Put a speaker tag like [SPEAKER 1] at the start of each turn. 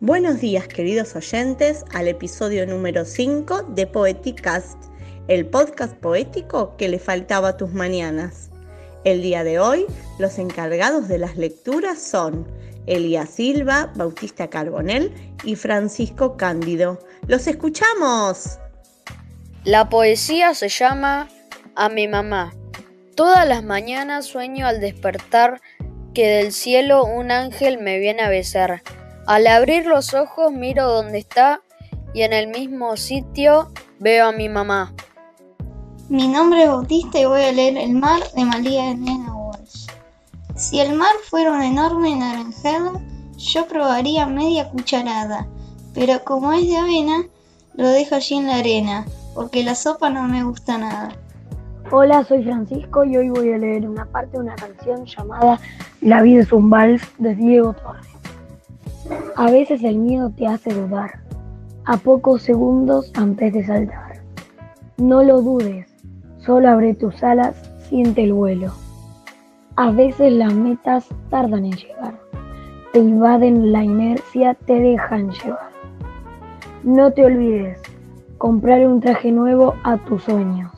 [SPEAKER 1] Buenos días queridos oyentes al episodio número 5 de Poeticast, el podcast poético que le faltaba a tus mañanas. El día de hoy los encargados de las lecturas son Elías Silva, Bautista Carbonel y Francisco Cándido. ¡Los escuchamos!
[SPEAKER 2] La poesía se llama A mi mamá. Todas las mañanas sueño al despertar que del cielo un ángel me viene a besar. Al abrir los ojos miro dónde está y en el mismo sitio veo a mi mamá.
[SPEAKER 3] Mi nombre es Bautista y voy a leer El mar de María Elena Walsh. Si el mar fuera una enorme naranjada, yo probaría media cucharada, pero como es de avena, lo dejo allí en la arena, porque la sopa no me gusta nada.
[SPEAKER 4] Hola, soy Francisco y hoy voy a leer una parte de una canción llamada La vida es un vals de Diego Torres. A veces el miedo te hace dudar, a pocos segundos antes de saltar. No lo dudes, solo abre tus alas, siente el vuelo. A veces las metas tardan en llegar, te invaden la inercia, te dejan llevar. No te olvides, comprar un traje nuevo a tu sueño.